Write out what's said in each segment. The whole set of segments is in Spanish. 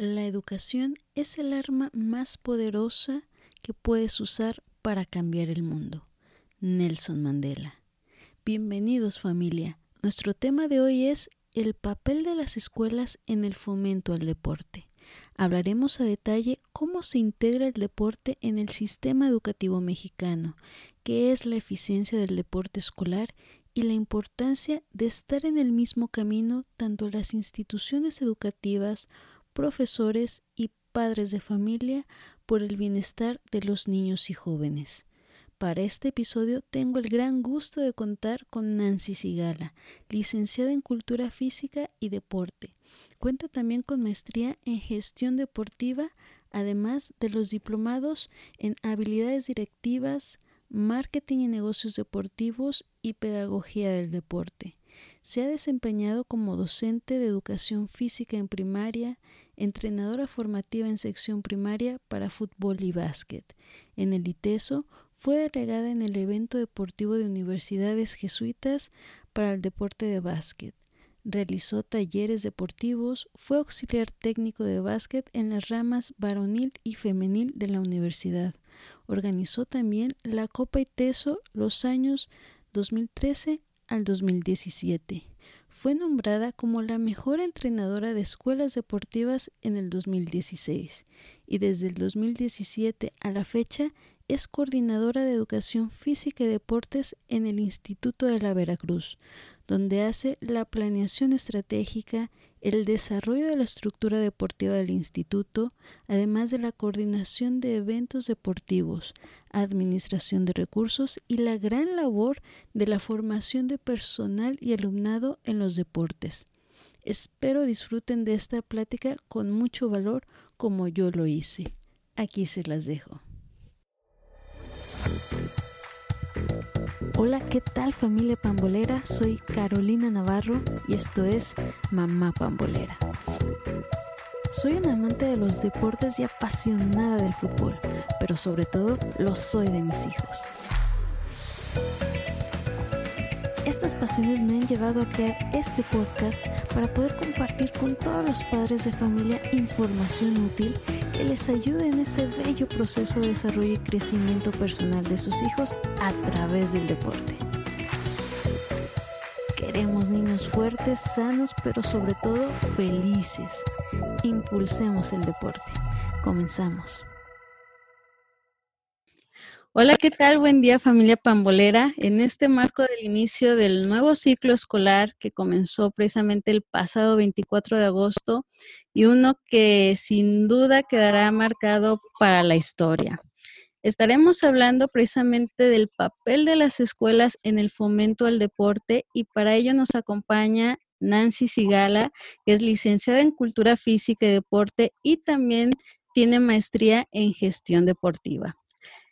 La educación es el arma más poderosa que puedes usar para cambiar el mundo. Nelson Mandela. Bienvenidos familia. Nuestro tema de hoy es el papel de las escuelas en el fomento al deporte. Hablaremos a detalle cómo se integra el deporte en el sistema educativo mexicano, qué es la eficiencia del deporte escolar y la importancia de estar en el mismo camino tanto las instituciones educativas profesores y padres de familia por el bienestar de los niños y jóvenes. Para este episodio tengo el gran gusto de contar con Nancy Sigala, licenciada en Cultura Física y Deporte. Cuenta también con maestría en Gestión Deportiva, además de los diplomados en Habilidades Directivas, Marketing y Negocios Deportivos y Pedagogía del Deporte. Se ha desempeñado como docente de educación física en primaria, entrenadora formativa en sección primaria para fútbol y básquet. En el ITESO fue delegada en el evento deportivo de universidades jesuitas para el deporte de básquet. Realizó talleres deportivos, fue auxiliar técnico de básquet en las ramas varonil y femenil de la universidad. Organizó también la Copa ITESO los años 2013 al 2017. Fue nombrada como la mejor entrenadora de escuelas deportivas en el 2016 y desde el 2017 a la fecha es coordinadora de educación física y deportes en el Instituto de la Veracruz, donde hace la planeación estratégica, el desarrollo de la estructura deportiva del instituto, además de la coordinación de eventos deportivos, administración de recursos y la gran labor de la formación de personal y alumnado en los deportes. Espero disfruten de esta plática con mucho valor como yo lo hice. Aquí se las dejo. Hola, ¿qué tal familia pambolera? Soy Carolina Navarro y esto es Mamá Pambolera. Soy una amante de los deportes y apasionada del fútbol, pero sobre todo lo soy de mis hijos. Estas pasiones me han llevado a crear este podcast para poder compartir con todos los padres de familia información útil que les ayude en ese bello proceso de desarrollo y crecimiento personal de sus hijos a través del deporte. Queremos niños fuertes, sanos, pero sobre todo felices. Impulsemos el deporte. Comenzamos. Hola, ¿qué tal? Buen día familia pambolera. En este marco del inicio del nuevo ciclo escolar que comenzó precisamente el pasado 24 de agosto y uno que sin duda quedará marcado para la historia. Estaremos hablando precisamente del papel de las escuelas en el fomento al deporte y para ello nos acompaña Nancy Sigala, que es licenciada en Cultura Física y Deporte y también tiene maestría en Gestión Deportiva.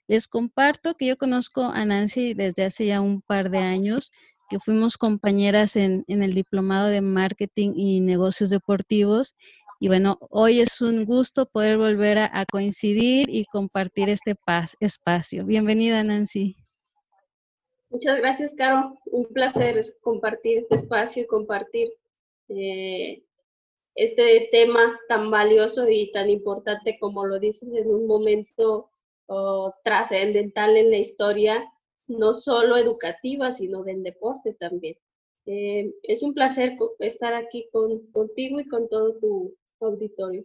Les comparto que yo conozco a Nancy desde hace ya un par de años, que fuimos compañeras en, el diplomado de marketing y negocios deportivos. Y bueno, hoy es un gusto poder volver a, coincidir y compartir este espacio. Bienvenida, Nancy. Muchas gracias, Caro. Un placer compartir este espacio y compartir eh, este tema tan valioso y tan importante como lo dices en un momento trascendental en la historia, no solo educativa, sino del deporte también. Eh, es un placer estar aquí contigo y con todo tu auditorio.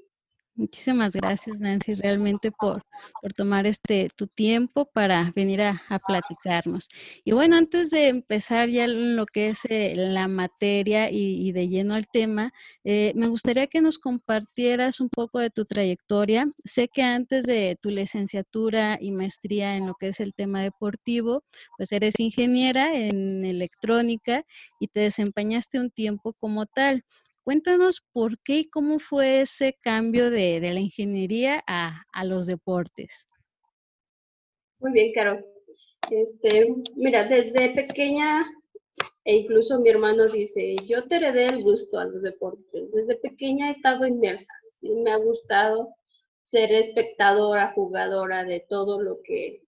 Muchísimas gracias, Nancy, realmente por, por tomar este tu tiempo para venir a, platicarnos. Y bueno, antes de empezar ya lo que es eh, la materia y, de lleno al tema, eh, me gustaría que nos compartieras un poco de tu trayectoria. Sé que antes de tu licenciatura y maestría en lo que es el tema deportivo, pues eres ingeniera en electrónica y te desempeñaste un tiempo como tal. Cuéntanos por qué y cómo fue ese cambio de, la ingeniería a, los deportes. Muy bien, Caro. Este, mira, desde pequeña, e incluso mi hermano dice, yo te heredé el gusto a los deportes. Desde pequeña he estado inmersa. Me ha gustado ser espectadora, jugadora de todo lo que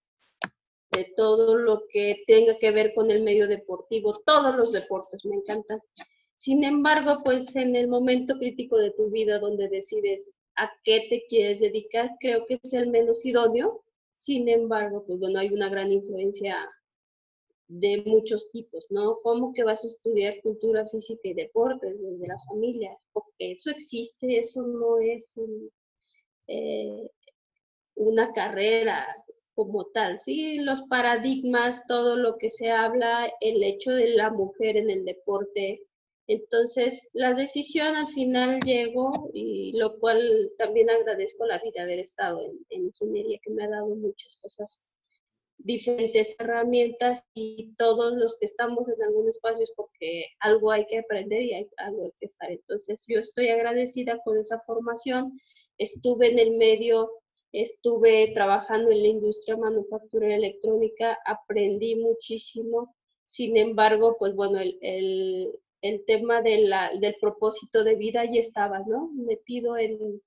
de todo lo que tenga que ver con el medio deportivo, todos los deportes me encantan. Sin embargo, pues en el momento crítico de tu vida donde decides a qué te quieres dedicar, creo que es el menos idóneo. Sin embargo, pues bueno, hay una gran influencia de muchos tipos, ¿no? ¿Cómo que vas a estudiar cultura física y deportes desde la familia? Porque eso existe, eso no es eh, una carrera como tal, ¿sí? Los paradigmas, todo lo que se habla, el hecho de la mujer en el deporte. Entonces, la decisión al final llegó y lo cual también agradezco la vida de haber estado en, en ingeniería, que me ha dado muchas cosas diferentes herramientas y todos los que estamos en algún espacio es porque algo hay que aprender y algo hay que estar. Entonces yo estoy agradecida con esa formación. Estuve en el medio, estuve trabajando en la industria manufacturera electrónica, aprendí muchísimo. Sin embargo, pues bueno, el, el tema de del propósito de vida ya estaba, ¿no? Metido en,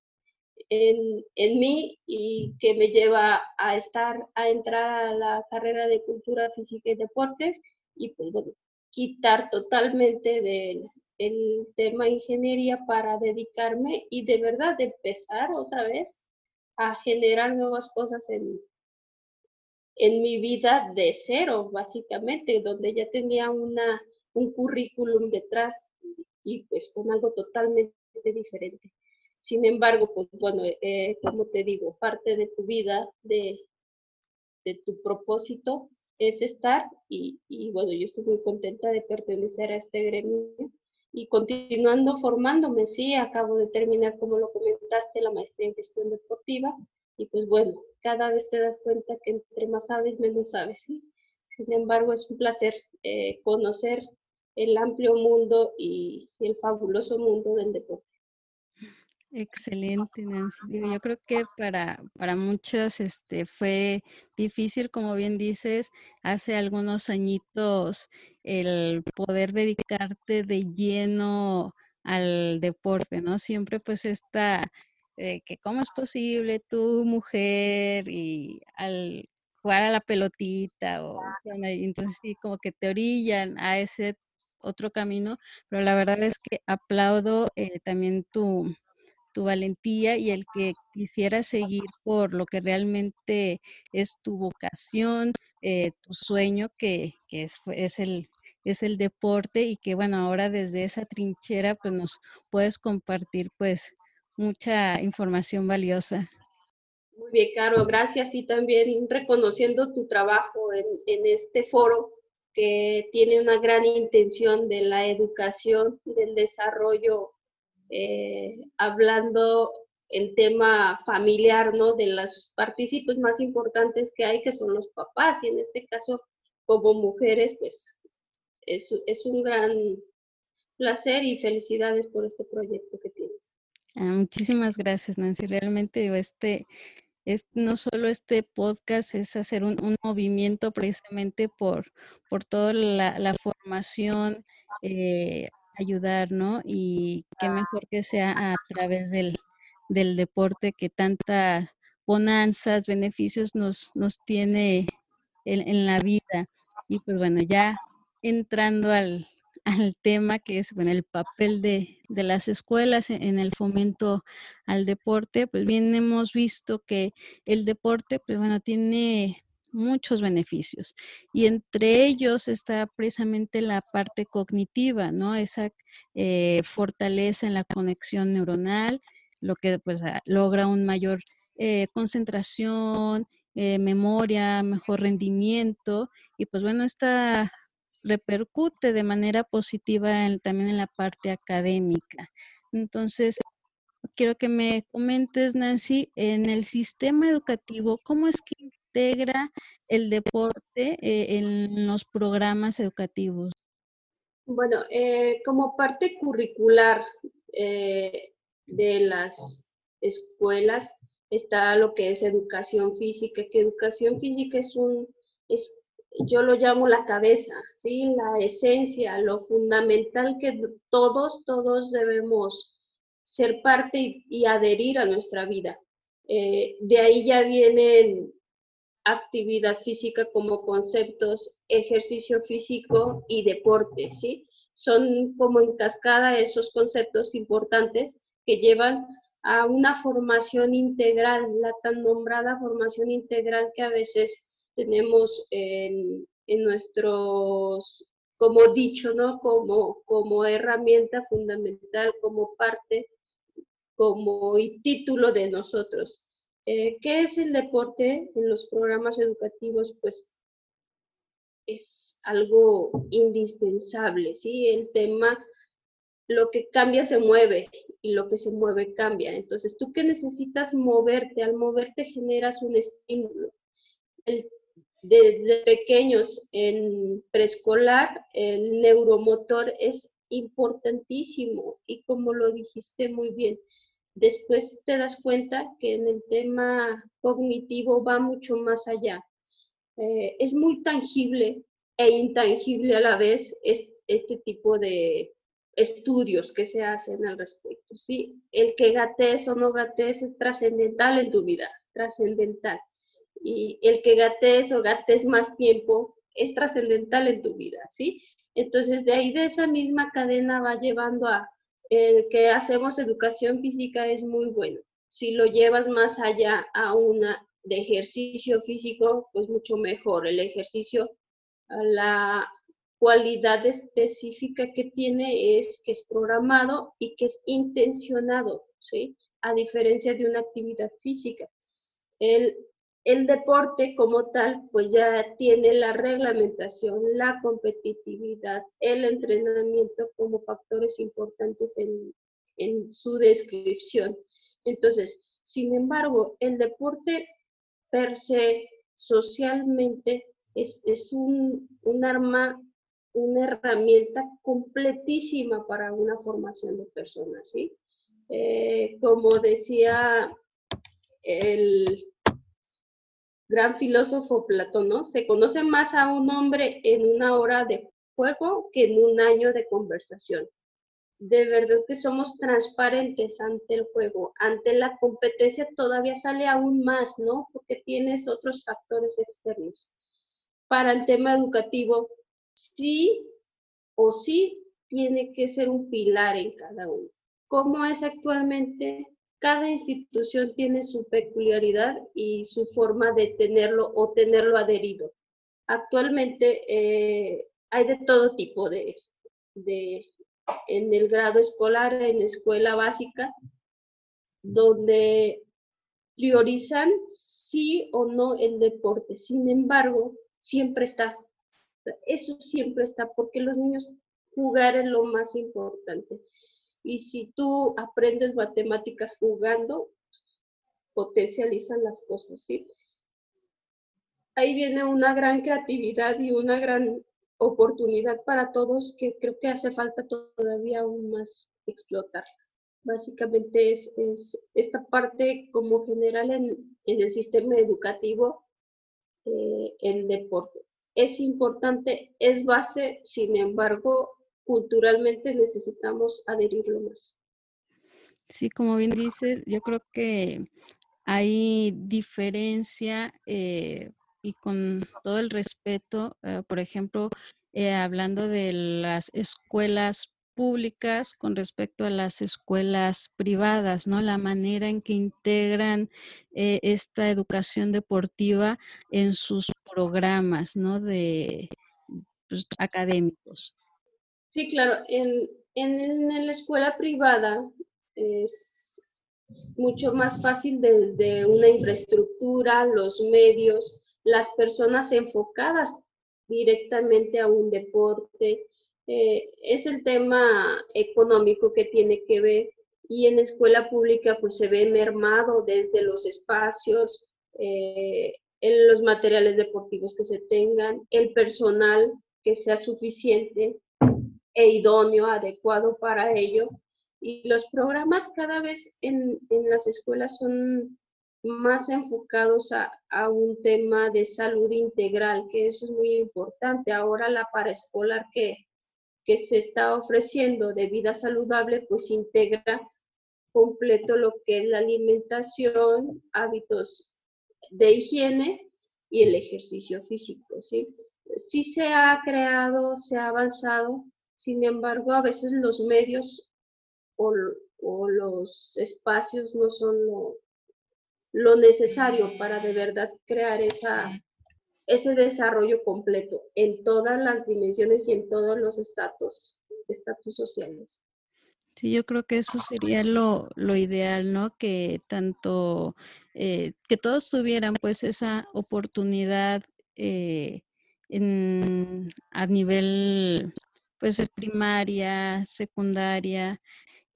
en, en, mí y que me lleva a estar, a entrar a la carrera de cultura física y deportes y pues bueno, quitar totalmente del el tema ingeniería para dedicarme y de verdad empezar otra vez a generar nuevas cosas en, en mi vida de cero, básicamente, donde ya tenía una, un currículum detrás y pues con algo totalmente diferente. Sin embargo, pues bueno, eh, como te digo, parte de tu vida, de, de tu propósito es estar y, y, bueno, yo estoy muy contenta de pertenecer a este gremio y continuando formándome, sí, acabo de terminar, como lo comentaste, la maestría en gestión deportiva y pues bueno, cada vez te das cuenta que entre más sabes, menos sabes, ¿sí? Sin embargo, es un placer eh, conocer el amplio mundo y el fabuloso mundo del deporte. Excelente, Nancy. yo creo que para, para muchos este, fue difícil, como bien dices, hace algunos añitos el poder dedicarte de lleno al deporte, ¿no? Siempre pues está, eh, que cómo es posible tú, mujer, y al jugar a la pelotita, o entonces sí, como que te orillan a ese otro camino, pero la verdad es que aplaudo eh, también tu tu valentía y el que quisiera seguir por lo que realmente es tu vocación, eh, tu sueño, que, que es, es, el, es el deporte y que bueno, ahora desde esa trinchera pues nos puedes compartir pues mucha información valiosa. Muy bien, Caro, gracias y también reconociendo tu trabajo en, en este foro que tiene una gran intención de la educación, del desarrollo eh, hablando el tema familiar, ¿no? De los partícipes más importantes que hay, que son los papás, y en este caso, como mujeres, pues es, es un gran placer y felicidades por este proyecto que tienes. Ah, muchísimas gracias, Nancy. Realmente este, es, no solo este podcast, es hacer un, movimiento precisamente por, por toda la, la formación eh, ayudar, ¿no? Y qué mejor que sea a través del, del deporte que tantas bonanzas, beneficios nos, nos tiene en, en, la vida. Y pues bueno, ya entrando al, al tema que es bueno, el papel de, de, las escuelas en el fomento al deporte, pues bien hemos visto que el deporte, pues bueno, tiene muchos beneficios y entre ellos está precisamente la parte cognitiva, ¿no? Esa eh, fortaleza en la conexión neuronal, lo que pues ah, logra un mayor eh, concentración, eh, memoria, mejor rendimiento y pues bueno, esta repercute de manera positiva también en la parte académica. Entonces, quiero que me comentes, Nancy, en el sistema educativo, ¿cómo es que integra el deporte eh, en los programas educativos? Bueno, eh, como parte curricular eh, de las escuelas está lo que es educación física, que educación física es un, es, yo lo llamo la cabeza, ¿sí? la esencia, lo fundamental que todos, todos debemos ser parte y, adherir a nuestra vida. de ahí ya vienen actividad física como conceptos, ejercicio físico y deporte, ¿sí? Son como en cascada esos conceptos importantes que llevan a una formación integral, la tan nombrada formación integral que a veces tenemos en, en nuestros, como dicho, ¿no? Como, como herramienta fundamental, como parte, como título de nosotros. Eh, ¿Qué es el deporte en los programas educativos? Pues es algo indispensable, ¿sí? El tema, lo que cambia se mueve y lo que se mueve cambia. Entonces, tú que necesitas moverte, al moverte generas un estímulo. Desde pequeños en preescolar, el neuromotor es importantísimo y como lo dijiste muy bien, después te das cuenta que en el tema cognitivo va mucho más allá. Eh, es muy tangible e intangible a la vez este tipo de estudios que se hacen al respecto. ¿sí? El que gatees o no gatees es trascendental en tu vida, trascendental. Y el que gatees o gatees más tiempo es trascendental en tu vida, ¿sí? Entonces, de ahí de esa misma cadena va llevando a que hacemos educación física es muy bueno. Si lo llevas más allá a una de ejercicio físico, pues mucho mejor. El ejercicio, la cualidad específica que tiene es que es programado y que es intencionado, ¿sí? A diferencia de una actividad física. El, el deporte como tal, pues ya tiene la reglamentación, la competitividad, el entrenamiento como factores importantes en, en su descripción. Entonces, sin embargo, el deporte per se, socialmente, es, es un, un arma una herramienta completísima para una formación de personas. Eh, como decía el gran filósofo Platón, ¿no? Se conoce más a un hombre en una hora de juego que en un año de conversación. De verdad que somos transparentes ante el juego, ante la competencia todavía sale aún más, ¿no? Porque tienes otros factores externos. Para el tema educativo, sí o sí tiene que ser un pilar en cada uno. ¿Cómo es actualmente? Cada institución tiene su peculiaridad y su forma de tenerlo o tenerlo adherido. Actualmente eh, hay de todo tipo de, de, en el grado escolar, en la escuela básica, donde priorizan sí o no el deporte. Sin embargo, siempre está eso siempre está, porque los niños jugar es lo más importante. Y si tú aprendes matemáticas jugando, potencializan las cosas, ¿sí? Ahí viene una gran creatividad y una gran oportunidad para todos que creo que hace falta todavía aún más explotar. Básicamente es, esta parte como general en, el sistema educativo, eh, el deporte es importante, es base, sin embargo, culturalmente necesitamos adherirlo más. Sí, como bien dices, yo creo que hay diferencia eh, y con todo el respeto, eh, por ejemplo, eh, hablando de las escuelas públicas con respecto a las escuelas privadas, ¿no? La manera en que integran esta educación deportiva en sus programas, ¿no? De pues, académicos. Sí, claro. En, en, la escuela privada es mucho más fácil desde una infraestructura, los medios, las personas enfocadas directamente a un deporte. Eh, es el tema económico que tiene que ver y en la escuela pública pues se ve mermado desde los espacios, eh, en los materiales deportivos que se tengan, el personal que sea suficiente e idóneo, adecuado para ello. Y los programas cada vez en, las escuelas son más enfocados a, a, un tema de salud integral, que eso es muy importante. Ahora la paraescolar que, que se está ofreciendo de vida saludable, pues integra completo lo que es la alimentación, hábitos de higiene y el ejercicio físico, ¿sí? Sí se ha creado, se ha avanzado, sin embargo, a veces los medios o o los espacios no son lo, necesario para de verdad crear esa, ese desarrollo completo en todas las dimensiones y en todos los estatus, estatus sociales. Sí, yo creo que eso sería lo, lo ideal, ¿no? Que tanto, eh, que todos tuvieran pues esa oportunidad eh, en, a nivel pues primaria, secundaria.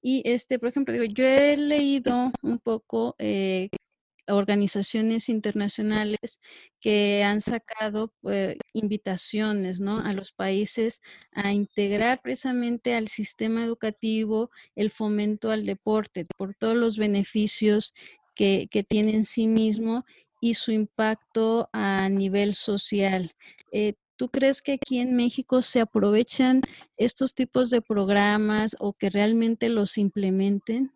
Y este, por ejemplo, digo, yo he leído un poco eh, organizaciones internacionales que han sacado pues, invitaciones ¿no? a los países a integrar precisamente al sistema educativo el fomento al deporte por todos los beneficios que, que tiene en sí mismo y su impacto a nivel social. Eh, ¿Tú crees que aquí en México se aprovechan estos tipos de programas o que realmente los implementen?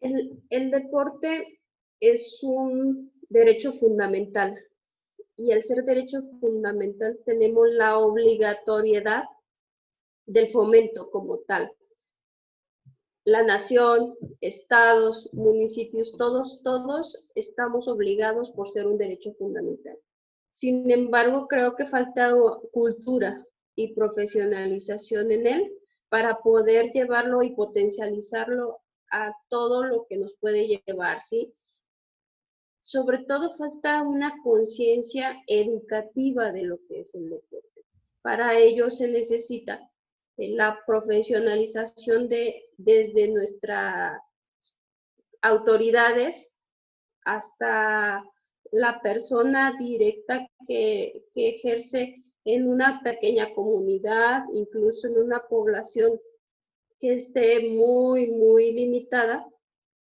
El, deporte es un derecho fundamental y al ser derecho fundamental tenemos la obligatoriedad del fomento como tal. La nación, estados, municipios, todos, todos estamos obligados por ser un derecho fundamental. Sin embargo, creo que falta cultura y profesionalización en él para poder llevarlo y potencializarlo a todo lo que nos puede llevar, ¿sí? sobre todo falta una conciencia educativa de lo que es el deporte. Para ello se necesita la profesionalización de desde nuestras autoridades hasta la persona directa que, que ejerce en una pequeña comunidad, incluso en una población que esté muy, muy limitada,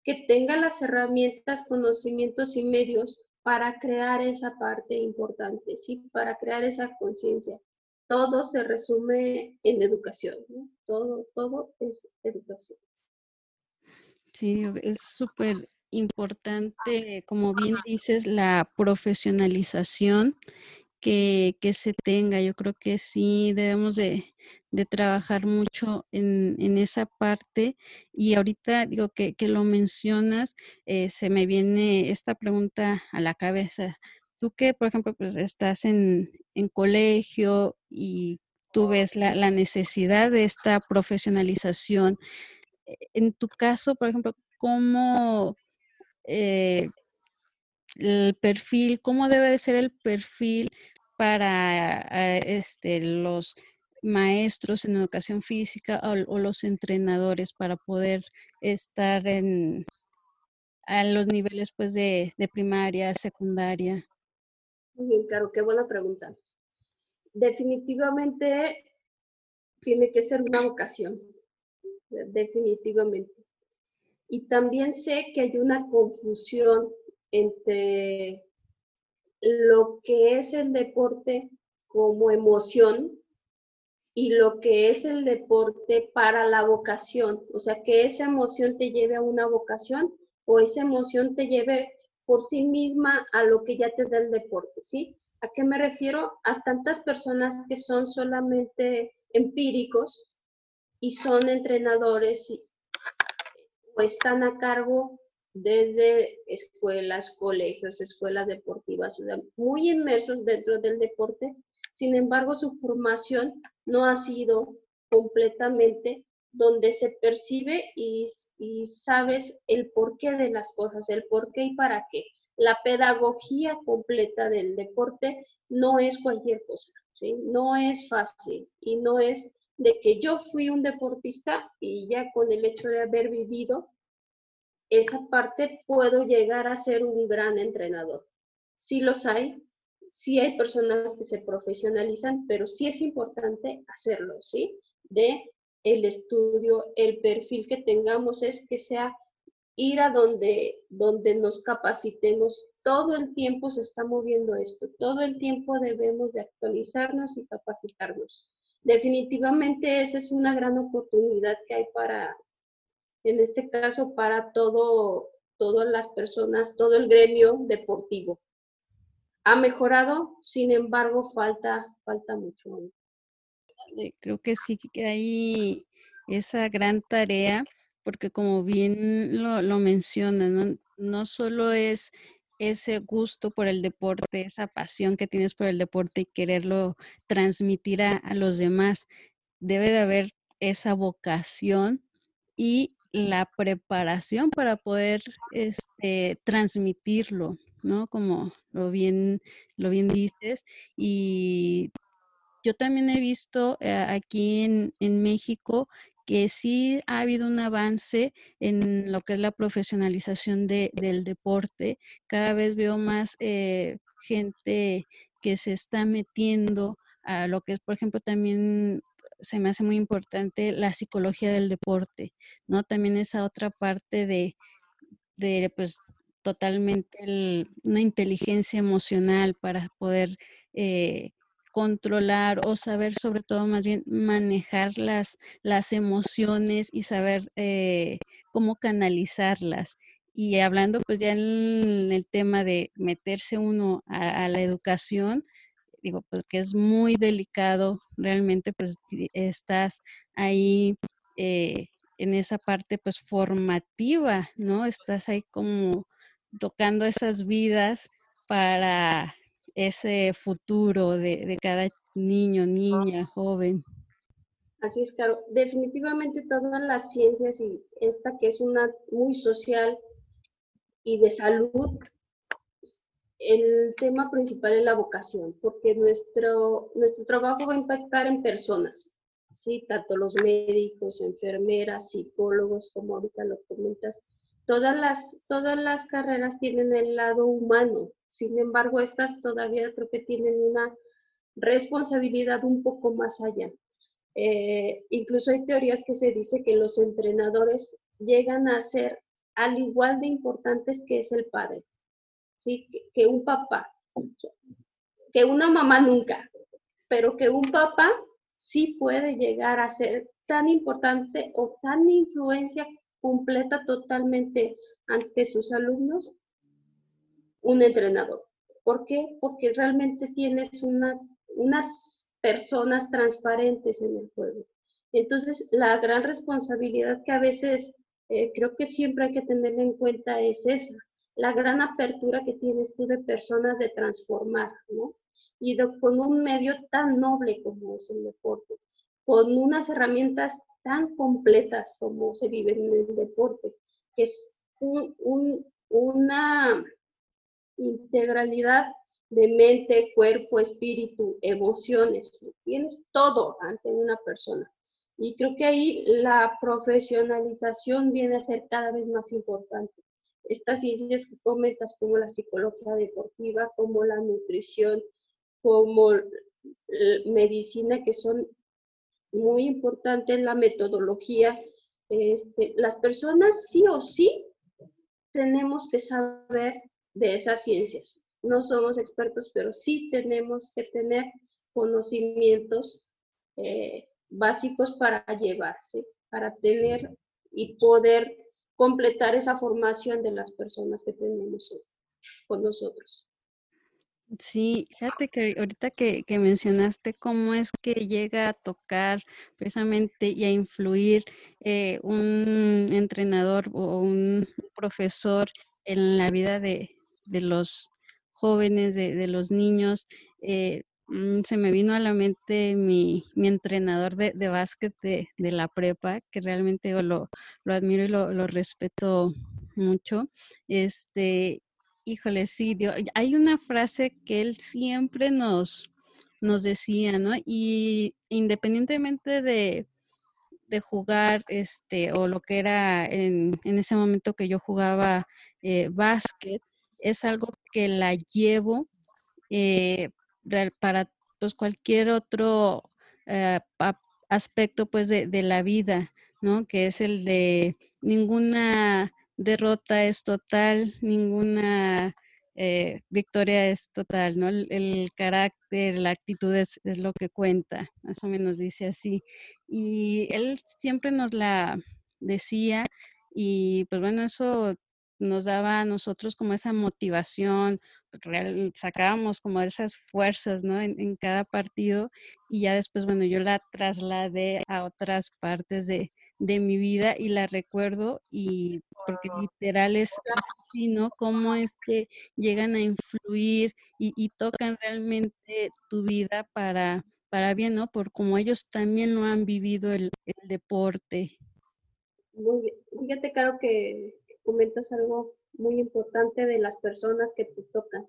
que tenga las herramientas, conocimientos y medios para crear esa parte importante, ¿sí? para crear esa conciencia. Todo se resume en educación, todo, todo es educación. Sí, es súper importante, como bien dices, la profesionalización que, que, se tenga. Yo creo que sí debemos de, de trabajar mucho en, en, esa parte. Y ahorita digo que, que lo mencionas, eh, se me viene esta pregunta a la cabeza. Tú que, por ejemplo, pues estás en, en colegio y tú ves la, la, necesidad de esta profesionalización. Eh, en tu caso, por ejemplo, ¿cómo... Eh, el perfil, cómo debe de ser el perfil para eh, este, los maestros en educación física o, los entrenadores para poder estar en a los niveles pues de, de primaria, secundaria. Muy bien, Caro, qué buena pregunta. Definitivamente tiene que ser una vocación, definitivamente. Y también sé que hay una confusión entre lo que es el deporte como emoción y lo que es el deporte para la vocación. O sea, que esa emoción te lleve a una vocación o esa emoción te lleve por sí misma a lo que ya te da el deporte, ¿sí? ¿A qué me refiero? A tantas personas que son solamente empíricos y son entrenadores o están a cargo desde escuelas, colegios, escuelas deportivas, muy inmersos dentro del deporte. Sin embargo, su formación no ha sido completamente donde se percibe y, sabes el porqué de las cosas, el por qué y para qué. La pedagogía completa del deporte no es cualquier cosa, no es fácil y no es de que yo fui un deportista y ya con el hecho de haber vivido esa parte puedo llegar a ser un gran entrenador. Sí los hay, sí hay personas que se profesionalizan, pero sí es importante hacerlo, ¿sí? De el estudio, el perfil que tengamos es que sea ir a donde, donde nos capacitemos. Todo el tiempo se está moviendo esto, todo el tiempo debemos de actualizarnos y capacitarnos. Definitivamente esa es una gran oportunidad que hay para, en este caso para todo, todas las personas, todo el gremio deportivo. Ha mejorado, sin embargo, falta, falta mucho. Creo que sí que hay esa gran tarea porque como bien lo, lo mencionas, ¿no? no solo es ese gusto por el deporte, esa pasión que tienes por el deporte y quererlo transmitir a, los demás, debe de haber esa vocación y la preparación para poder este, transmitirlo, ¿no? Como lo bien, lo bien dices. Y yo también he visto eh, aquí en México que sí ha habido un avance en lo que es la profesionalización de, del deporte. Cada vez veo más eh, gente que se está metiendo a lo que es, por ejemplo, también se me hace muy importante la psicología del deporte, ¿no? También esa otra parte de, de pues, totalmente una inteligencia emocional para poder eh, controlar o saber sobre todo más bien manejar las, las emociones y saber eh, cómo canalizarlas. Y hablando pues ya en el tema de meterse uno a, la educación, digo, porque es muy delicado, realmente pues estás ahí eh, en esa parte pues formativa, ¿no? Estás ahí como tocando esas vidas para ese futuro de, de cada niño, niña, joven. Así es, claro. Definitivamente todas las ciencias y esta que es una muy social y de salud, el tema principal es la vocación, porque nuestro, nuestro trabajo va a impactar en personas, ¿sí? Tanto los médicos, enfermeras, psicólogos, como ahorita lo comentas, todas las, todas las carreras tienen el lado humano, sin embargo, estas todavía creo que tienen una responsabilidad un poco más allá. Eh, incluso hay teorías que se dice que los entrenadores llegan a ser al igual de importantes que es el padre, ¿sí? que, que un papá, que una mamá nunca, pero que un papá sí puede llegar a ser tan importante o tan influencia completa totalmente ante sus alumnos un entrenador. ¿Por qué? Porque realmente tienes una, unas personas transparentes en el juego. Entonces, la gran responsabilidad que a veces eh, creo que siempre hay que tener en cuenta es esa, la gran apertura que tienes tú de personas de transformar, ¿no? Y con un medio tan noble como es el deporte, con unas herramientas tan completas como se vive en el deporte, que es un, una integralidad de mente, cuerpo, espíritu, emociones. Tienes todo ante una persona. Y creo que ahí la profesionalización viene a ser cada vez más importante. Estas ciencias que comentas como la psicología deportiva, como la nutrición, como medicina, que son muy importantes, la metodología. Este, las personas sí o sí tenemos que saber de esas ciencias. No somos expertos, pero sí tenemos que tener conocimientos eh, básicos para llevar, para tener y poder completar esa formación de las personas que tenemos con nosotros. Sí, fíjate que ahorita que, que, mencionaste cómo es que llega a tocar precisamente y a influir eh, un entrenador o un profesor en la vida de, de los jóvenes, de, de los niños. Eh, mm, se me vino a la mente mi, mi entrenador de, de básquet de, de, la prepa, que realmente yo lo, lo admiro y lo, lo, respeto mucho. Este, híjole, sí, Dios, hay una frase que él siempre nos, nos decía, ¿no? Y independientemente de, de jugar, este, o lo que era en, en ese momento que yo jugaba eh, básquet, es algo que la llevo eh, para pues, cualquier otro eh, aspecto pues de, de, la vida, ¿no? Que es el de ninguna derrota es total, ninguna eh, victoria es total, ¿no? El, el carácter, la actitud es, es, lo que cuenta, más o menos dice así. Y él siempre nos la decía y pues bueno, eso nos daba a nosotros como esa motivación, real, sacábamos como esas fuerzas, ¿no? En, en, cada partido y ya después, bueno, yo la trasladé a otras partes de, de mi vida y la recuerdo y porque literal es, así, ¿no? Cómo es que llegan a influir y, tocan realmente tu vida para, para bien, ¿no? Por como ellos también lo han vivido el, deporte. Muy bien. Fíjate, Caro, que comentas algo muy importante de las personas que te tocan.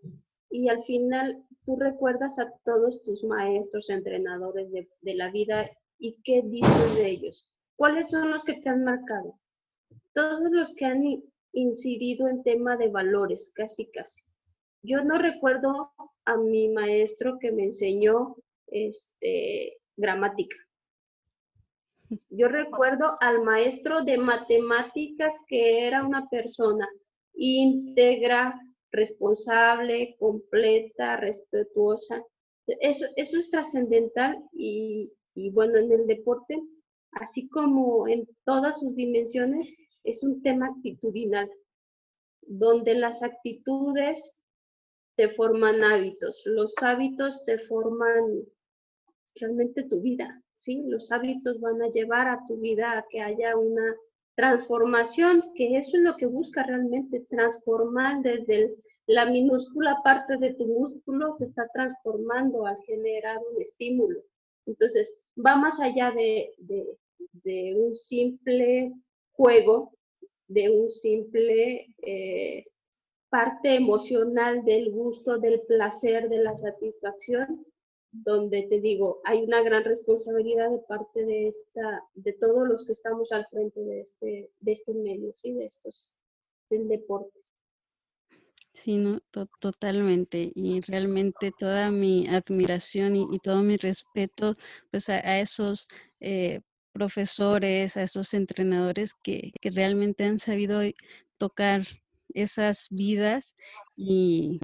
Y al final tú recuerdas a todos tus maestros, entrenadores de, de la vida y qué dices de ellos. ¿Cuáles son los que te han marcado? Todos los que han incidido en tema de valores, casi casi. Yo no recuerdo a mi maestro que me enseñó este, gramática. Yo recuerdo al maestro de matemáticas que era una persona íntegra, responsable, completa, respetuosa. Eso, eso es trascendental y, y bueno, en el deporte así como en todas sus dimensiones, es un tema actitudinal, donde las actitudes te forman hábitos, los hábitos te forman realmente tu vida, ¿sí? Los hábitos van a llevar a tu vida a que haya una transformación, que eso es lo que busca realmente, transformar desde la minúscula parte de tu músculo se está transformando al generar un estímulo. Entonces, va más allá de, un simple juego, de un simple eh, parte emocional del gusto, del placer, de la satisfacción, donde te digo, hay una gran responsabilidad de parte de esta, de todos los que estamos al frente de este, de este medio, ¿sí? de estos, del deporte. Sí, no, totalmente. Y realmente toda mi admiración y, todo mi respeto pues a, esos eh, profesores, a esos entrenadores que, realmente han sabido tocar esas vidas y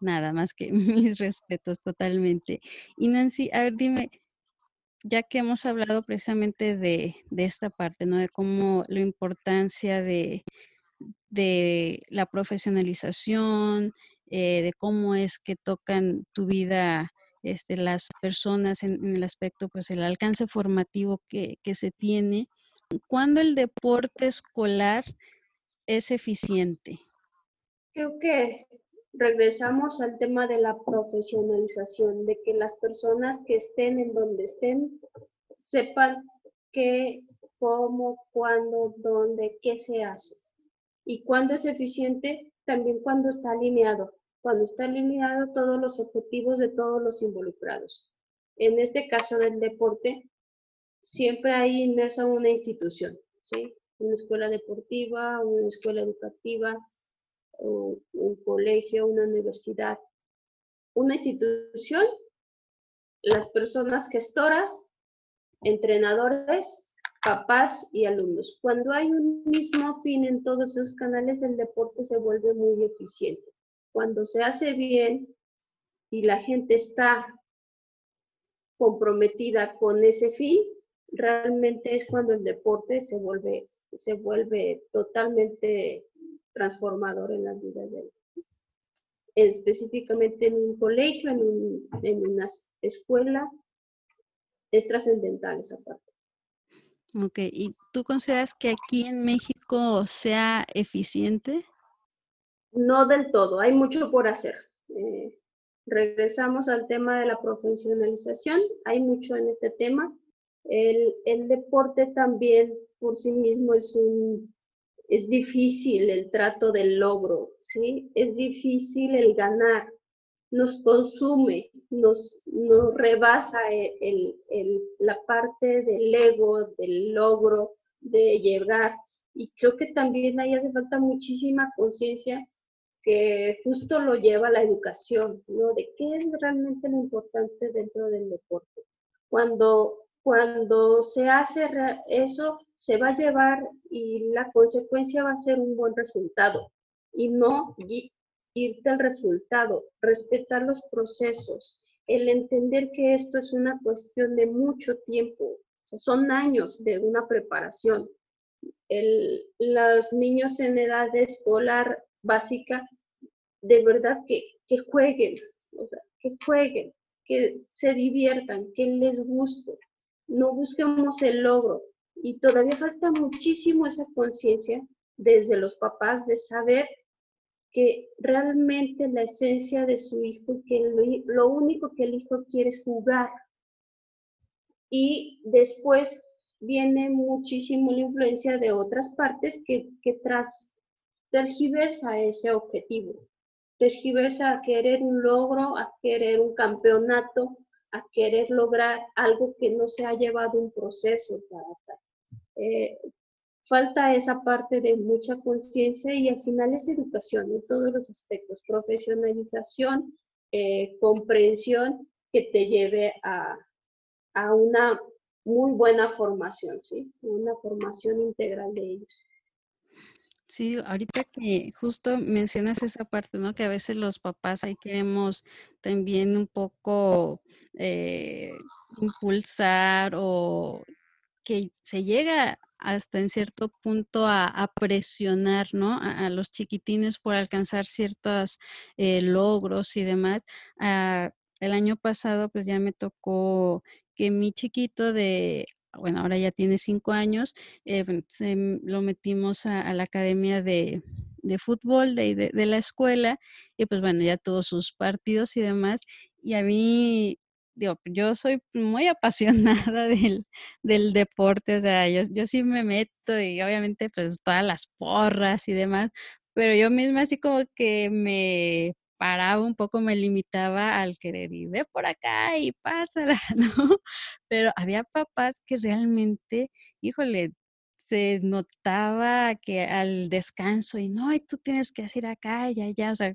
nada más que mis respetos totalmente. Y Nancy, a ver, dime, ya que hemos hablado precisamente de, de esta parte, ¿no? De cómo la importancia de, de la profesionalización, eh, de cómo es que tocan tu vida este, las personas en, el aspecto, pues el alcance formativo que, que se tiene. ¿Cuándo el deporte escolar es eficiente? Creo que regresamos al tema de la profesionalización, de que las personas que estén en donde estén sepan qué, cómo, cuándo, dónde, qué se hace y cuando es eficiente, también cuando está alineado, cuando está alineado todos los objetivos de todos los involucrados. En este caso del deporte, siempre hay inmersa una institución, ¿sí? Una escuela deportiva, una escuela educativa, un colegio, una universidad. Una institución, las personas gestoras, entrenadores papás y alumnos. Cuando hay un mismo fin en todos esos canales, el deporte se vuelve muy eficiente. Cuando se hace bien y la gente está comprometida con ese fin, realmente es cuando el deporte se vuelve, se vuelve totalmente transformador en las vidas de específicamente en un colegio, en, en una escuela, es trascendental esa parte. Ok, ¿y tú consideras que aquí en México sea eficiente? No del todo, hay mucho por hacer. Eh, regresamos al tema de la profesionalización, hay mucho en este tema. El, deporte también por sí mismo es un, es difícil el trato del logro, ¿sí? Es difícil el ganar, nos consume, nos, nos rebasa el, la parte del ego, del logro, de llegar. Y creo que también ahí hace falta muchísima conciencia que justo lo lleva la educación, ¿no? De qué es realmente lo importante dentro del deporte. Cuando, cuando se hace eso, se va a llevar y la consecuencia va a ser un buen resultado y no irte al resultado, respetar los procesos, el entender que esto es una cuestión de mucho tiempo, son años de una preparación. El, los niños en edad escolar básica, de verdad que, que jueguen, que jueguen, que se diviertan, que les guste. No busquemos el logro, Y todavía falta muchísimo esa conciencia desde los papás de saber que realmente la esencia de su hijo y que lo, único que el hijo quiere es jugar. Y después viene muchísimo la influencia de otras partes que, que tras tergiversa ese objetivo, tergiversa a querer un logro, a querer un campeonato, a querer lograr algo que no se ha llevado un proceso para estar. Eh, falta esa parte de mucha conciencia y al final es educación en todos los aspectos, profesionalización, eh, comprensión que te lleve a, a, una muy buena formación, ¿sí? Una formación integral de ellos. Sí, ahorita que justo mencionas esa parte, ¿no? Que a veces los papás ahí queremos también un poco eh, impulsar o que se llega hasta en cierto punto a, presionar, ¿no? A, los chiquitines por alcanzar ciertos eh, logros y demás. Ah, el año pasado, pues ya me tocó que mi chiquito de bueno, ahora ya tiene cinco años, eh, lo metimos a, la academia de, fútbol de, la escuela y pues bueno, ya tuvo sus partidos y demás. Y a mí, digo, yo soy muy apasionada del, del deporte, o sea, yo, yo sí me meto y obviamente pues todas las porras y demás, pero yo misma así como que me paraba un poco, me limitaba al querer y ve por acá y pásala, ¿no? Pero había papás que realmente, híjole, se notaba que al descanso y no, y tú tienes que hacer acá y allá, o sea,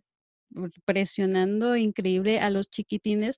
presionando increíble a los chiquitines,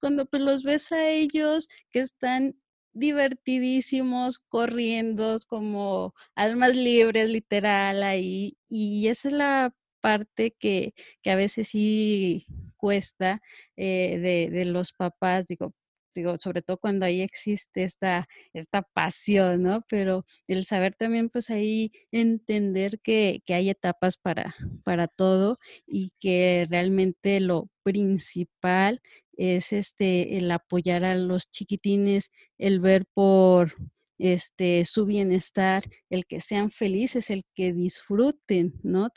cuando pues los ves a ellos que están divertidísimos, corriendo como almas libres, literal, ahí, y esa es la parte que, a veces sí cuesta eh, de, los papás, digo, digo, sobre todo cuando ahí existe esta, esta pasión, ¿no? Pero el saber también, pues ahí entender que, hay etapas para, para todo y que realmente lo principal es este el apoyar a los chiquitines, el ver por este, su bienestar, el que sean felices, el que disfruten, ¿no?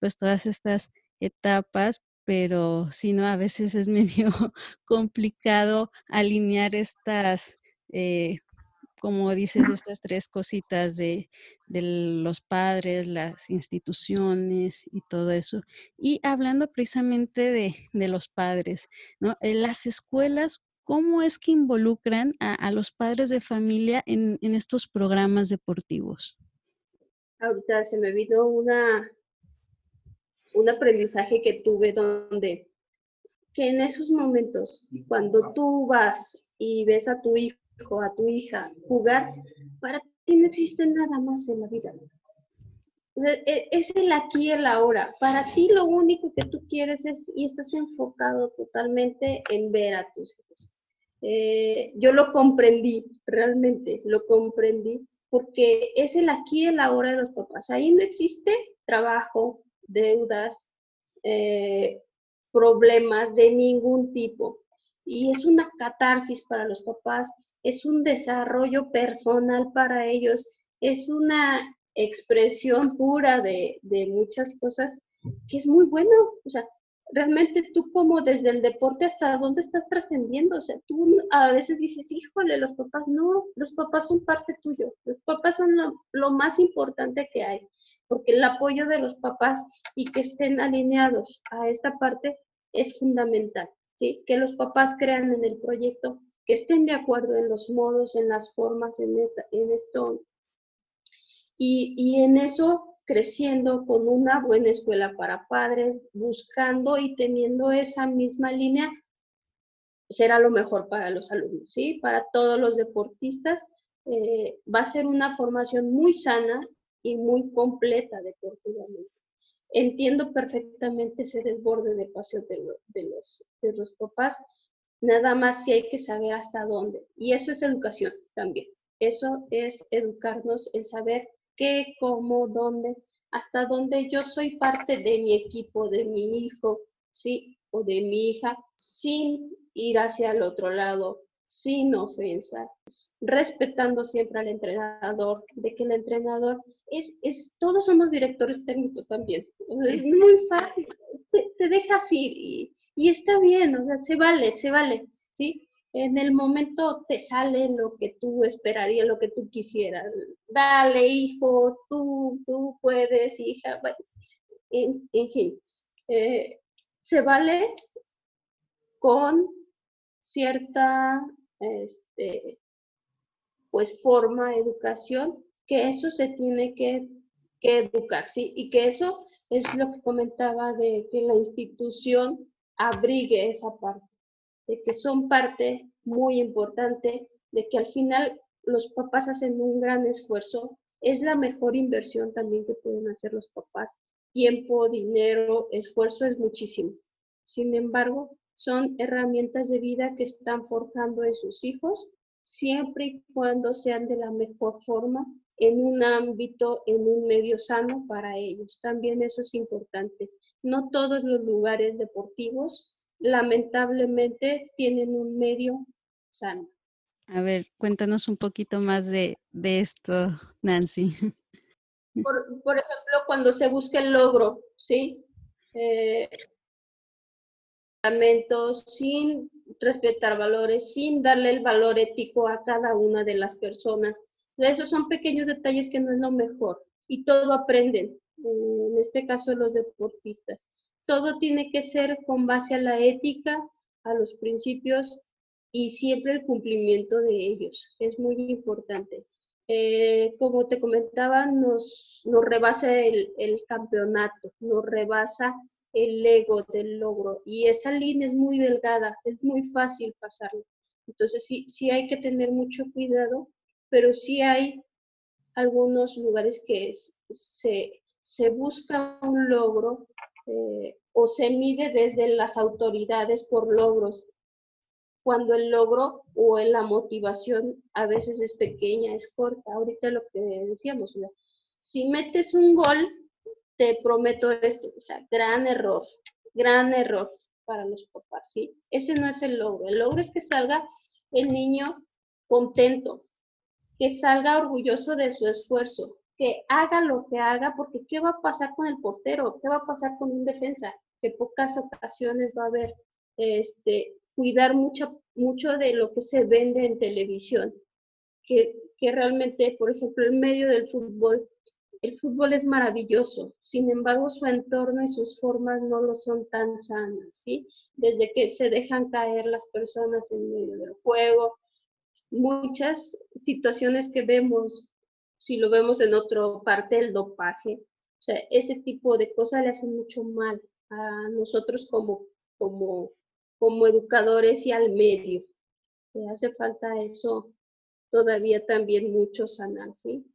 Pues todas estas etapas, pero si no, a veces es medio complicado alinear estas, eh, como dices, estas tres cositas de, de, los padres, las instituciones y todo eso. Y hablando precisamente de, de los padres, ¿no? Las escuelas, ¿Cómo es que involucran a, los padres de familia en, estos programas deportivos? Ahorita se me vino una, un aprendizaje que tuve donde que en esos momentos, cuando tú vas y ves a tu hijo, a tu hija jugar, para ti no existe nada más en la vida. E, es el aquí y el ahora. Para ti lo único que tú quieres es, y estás enfocado totalmente en ver a tus hijos. Eh, yo lo comprendí, realmente lo comprendí, porque es el aquí y el ahora de los papás. Ahí no existe trabajo, deudas, eh, problemas de ningún tipo. Y es una catarsis para los papás, es un desarrollo personal para ellos, es una expresión pura de, de muchas cosas que es muy bueno. O sea, realmente tú como desde el deporte hasta dónde estás trascendiendo. O sea, tú a veces dices, híjole, los papás, no, los papás son parte tuyo, los papás son lo, más importante que hay, porque el apoyo de los papás y que estén alineados a esta parte es fundamental, ¿sí? Que los papás crean en el proyecto, que estén de acuerdo en los modos, en las formas, en, esta, en esto. Y, y en eso creciendo con una buena escuela para padres, buscando y teniendo esa misma línea, será lo mejor para los alumnos, ¿sí? Para todos los deportistas eh, va a ser una formación muy sana y muy completa deportivamente. Entiendo perfectamente ese desborde de pasión de, los, de los papás, nada más si hay que saber hasta dónde. Y eso es educación también. Eso es educarnos, el saber qué, cómo, dónde, hasta dónde yo soy parte de mi equipo, de mi hijo, ¿sí? O de mi hija, sin ir hacia el otro lado, sin ofensas, respetando siempre al entrenador, de que el entrenador es, es todos somos directores técnicos también. es muy fácil, te, te dejas ir y, y, está bien, o sea, se vale, se vale, ¿sí? En el momento te sale lo que tú esperarías, lo que tú quisieras. Dale, hijo, tú, tú puedes, hija, en, en fin. Eh, se vale con cierta este, pues forma, educación, que eso se tiene que, educar, ¿sí? Y que eso es lo que comentaba de que la institución abrigue esa parte, de que son parte muy importante, de que al final los papás hacen un gran esfuerzo, es la mejor inversión también que pueden hacer los papás. Tiempo, dinero, esfuerzo es muchísimo. Sin embargo, son herramientas de vida que están forjando en sus hijos, siempre y cuando sean de la mejor forma, en un ámbito, en un medio sano para ellos. También eso es importante. No todos los lugares deportivos, lamentablemente, tienen un medio sano. A ver, cuéntanos un poquito más de, esto, Nancy. Por, ejemplo, cuando se busca el logro, ¿sí? Eh, sin respetar valores, sin darle el valor ético a cada una de las personas. Esos son pequeños detalles que no es lo mejor y todo aprenden, en este caso los deportistas. Todo tiene que ser con base a la ética, a los principios y siempre el cumplimiento de ellos. Es muy importante. Eh, como te comentaba, nos, rebasa el, campeonato, nos rebasa el ego del logro y esa línea es muy delgada, es muy fácil pasarlo. Entonces sí, sí hay que tener mucho cuidado, pero sí hay algunos lugares que se, se busca un logro eh, o se mide desde las autoridades por logros, cuando el logro o la motivación a veces es pequeña, es corta. Ahorita lo que decíamos, si metes un gol, te prometo esto, o sea, gran error, gran error para los papás, ¿sí? Ese no es el logro. El logro es que salga el niño contento, que salga orgulloso de su esfuerzo, que haga lo que haga, porque ¿qué va a pasar con el portero? ¿Qué va a pasar con un defensa? Que pocas ocasiones va a haber, este, cuidar mucho, mucho de lo que se vende en televisión, que, que realmente, por ejemplo, en medio del fútbol, el fútbol es maravilloso, sin embargo su entorno y sus formas no lo son tan sanas, ¿sí? Desde que se dejan caer las personas en medio del juego, muchas situaciones que vemos, si lo vemos en otra parte, el dopaje, o sea, ese tipo de cosas le hacen mucho mal a nosotros como, como, como educadores y al medio. Le hace falta eso todavía también mucho sanar, ¿sí?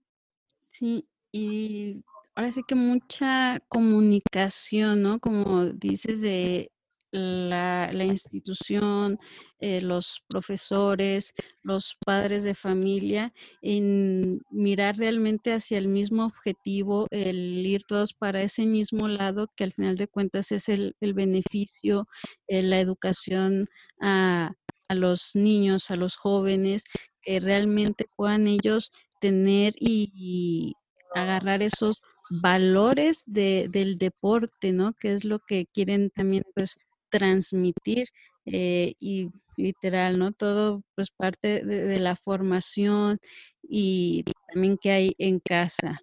Sí, y ahora sí que mucha comunicación, ¿no? Como dices, de la, la institución, eh, los profesores, los padres de familia, en mirar realmente hacia el mismo objetivo, el ir todos para ese mismo lado, que al final de cuentas es el, el beneficio, eh, la educación a, a los niños, a los jóvenes, que realmente puedan ellos tener y, agarrar esos valores de, del deporte, ¿no? Que es lo que quieren también pues transmitir eh, y literal, ¿no? Todo pues parte de, la formación y también que hay en casa.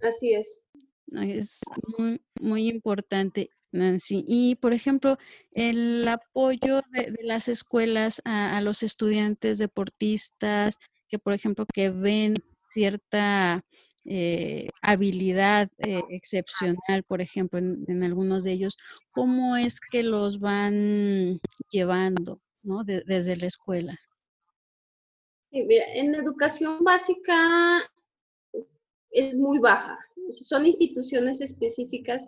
Así es. Es muy, muy importante. Nancy. Y, por ejemplo, el apoyo de, las escuelas a, a, los estudiantes deportistas que, por ejemplo, que ven cierta eh, habilidad eh, excepcional, por ejemplo, en, algunos de ellos, ¿cómo es que los van llevando ¿no? desde la escuela? Sí, mira, en la educación básica es muy baja. Son instituciones específicas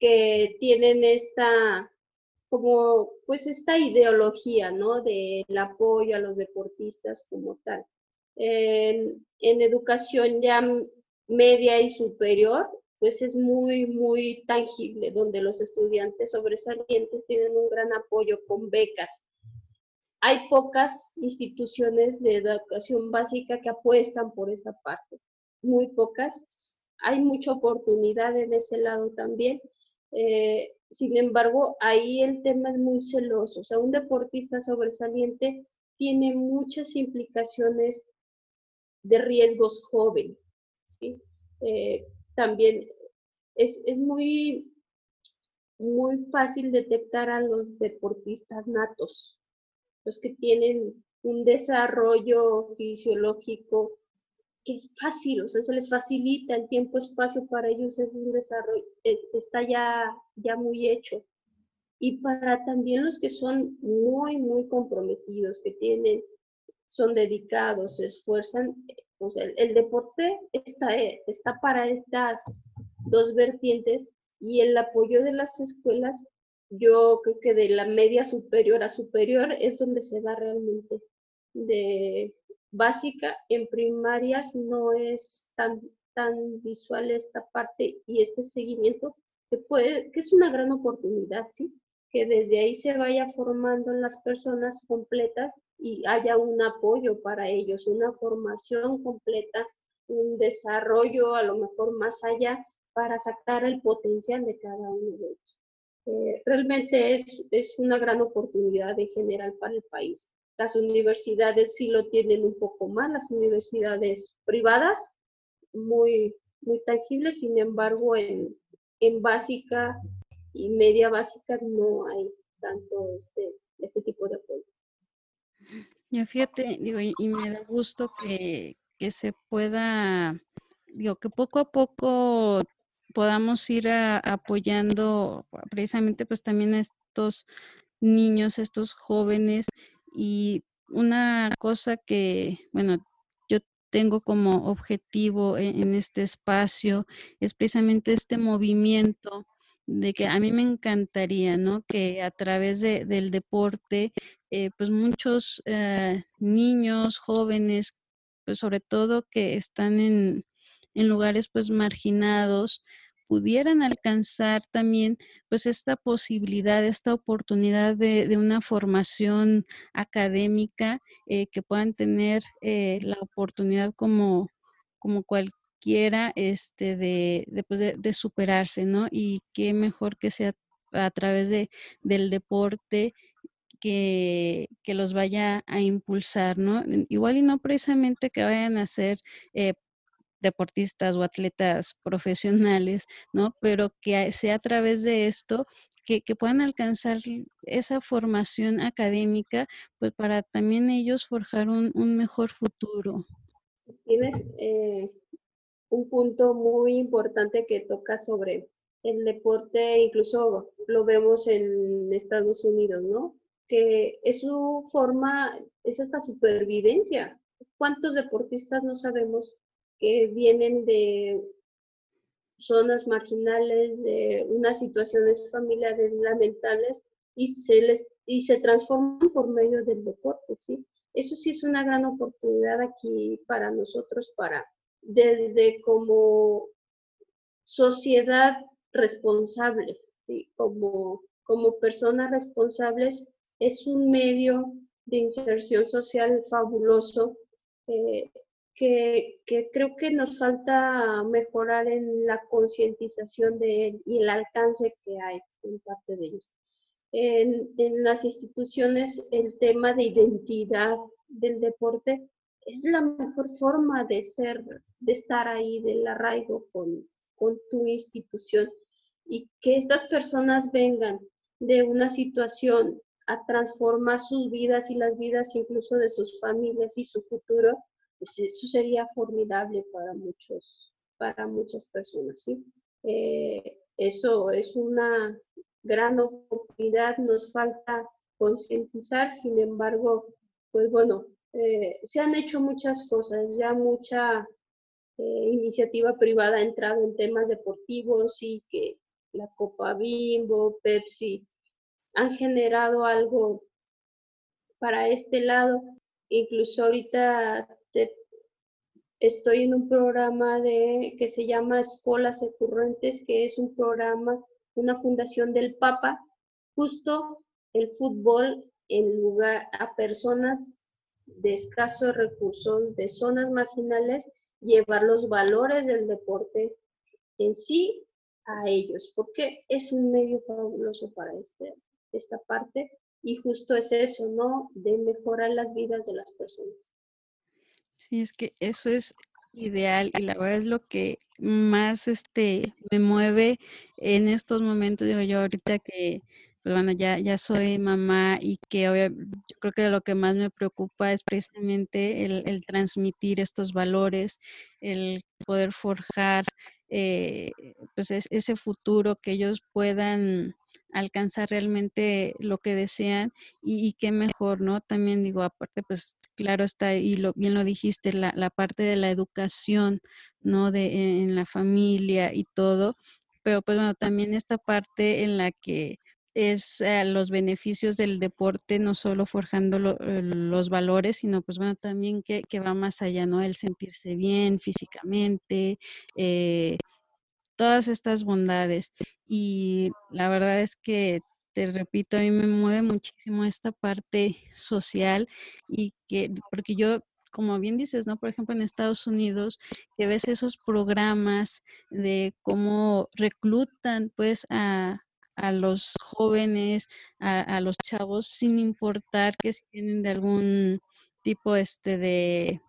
que tienen esta como pues esta ideología, ¿no? Del apoyo a los deportistas como tal. En, en educación ya media y superior, pues es muy, muy tangible, donde los estudiantes sobresalientes tienen un gran apoyo con becas. hay pocas instituciones de educación básica que apuestan por esta parte, muy pocas. Hay mucha oportunidad en ese lado también. Eh, sin embargo, ahí el tema es muy celoso. O sea, un deportista sobresaliente tiene muchas implicaciones de riesgos joven. Eh, también es, es, muy, muy fácil detectar a los deportistas natos, los que tienen un desarrollo fisiológico que es fácil, o sea, se les facilita el tiempo, espacio para ellos, es un desarrollo, está ya, ya muy hecho. Y para también los que son muy, muy comprometidos, que tienen, son dedicados, se esfuerzan, el, deporte está, está para estas dos vertientes y el apoyo de las escuelas, yo creo que de la media superior a superior es donde se da realmente. De básica, en primarias no es tan, tan visual esta parte y este seguimiento que, puede, que es una gran oportunidad, ¿sí? Que desde ahí se vaya formando las personas completas y haya un apoyo para ellos, una formación completa, un desarrollo a lo mejor más allá para sacar el potencial de cada uno de ellos. Eh, realmente es, es una gran oportunidad en general para el país. Las universidades sí lo tienen un poco más, las universidades privadas, muy, muy tangibles, sin embargo, en, en básica y media básica no hay tanto este, este tipo de apoyo. Ya fíjate, digo, y, me da gusto que, que, se pueda, digo, que poco a poco podamos ir apoyando precisamente pues también a estos niños, estos jóvenes y una cosa que, bueno, yo tengo como objetivo en, en este espacio es precisamente este movimiento de que a mí me encantaría, ¿no? Que a través de, del deporte, eh, pues muchos eh, niños, jóvenes, pues sobre todo que están en, en lugares pues marginados, pudieran alcanzar también pues esta posibilidad, esta oportunidad de, de una formación académica, eh, que puedan tener la oportunidad como, como cualquier quiera este, de, de, pues de, superarse, ¿no? Y qué mejor que sea a través de, del deporte que, los vaya a impulsar, ¿no? Igual y no precisamente que vayan a ser eh, deportistas o atletas profesionales, ¿no? Pero que sea a través de esto que, puedan alcanzar esa formación académica, pues para también ellos forjar un, un mejor futuro. Tienes eh, un punto muy importante que toca sobre el deporte, incluso lo vemos en Estados Unidos, ¿no? Que es su forma, es esta supervivencia. ¿Cuántos deportistas no sabemos que vienen de zonas marginales, de unas situaciones familiares lamentables y se les y se transforman por medio del deporte, ¿sí? Eso sí es una gran oportunidad aquí para nosotros para desde como sociedad responsable, como, como personas responsables, es un medio de inserción social fabuloso eh, que, que, creo que nos falta mejorar en la concientización de él y el alcance que hay en parte de ellos. En, en las instituciones el tema de identidad del deporte es la mejor forma de ser, de estar ahí, del arraigo con, con tu institución y que estas personas vengan de una situación a transformar sus vidas y las vidas incluso de sus familias y su futuro, pues eso sería formidable para muchos, para muchas personas, ¿sí? Eh, eso es una gran oportunidad, nos falta concientizar, sin embargo, pues bueno, eh, se han hecho muchas cosas, ya mucha eh, iniciativa privada ha entrado en temas deportivos y que la Copa Bimbo, Pepsi, han generado algo para este lado. Incluso ahorita estoy en un programa de, que se llama Escolas Recurrentes, que es un programa, una fundación del Papa. Justo el fútbol en lugar a personas de escasos recursos, de zonas marginales, llevar los valores del deporte en sí a ellos, porque es un medio fabuloso para este, esta parte y justo es eso, ¿no? De mejorar las vidas de las personas. Sí, es que eso es ideal y la verdad es lo que más este me mueve en estos momentos, digo yo ahorita que pues bueno, ya, ya soy mamá y que yo creo que lo que más me preocupa es precisamente el, transmitir estos valores, el poder forjar eh, pues ese futuro que ellos puedan alcanzar realmente lo que desean y, qué mejor, ¿no? También digo, aparte, pues claro está, y lo, bien lo dijiste, la, la parte de la educación, ¿no? De, en la familia y todo, pero pues bueno, también esta parte en la que es eh, los beneficios del deporte, no solo forjando eh, los valores, sino pues bueno, también que, que, va más allá, ¿no? El sentirse bien físicamente, eh, todas estas bondades. Y la verdad es que, te repito, a mí me mueve muchísimo esta parte social y que, porque yo como bien dices, ¿no? Por ejemplo, en Estados Unidos, que ves esos programas de cómo reclutan, pues, a, a los jóvenes, a, los chavos, sin importar que si vienen de algún tipo este de,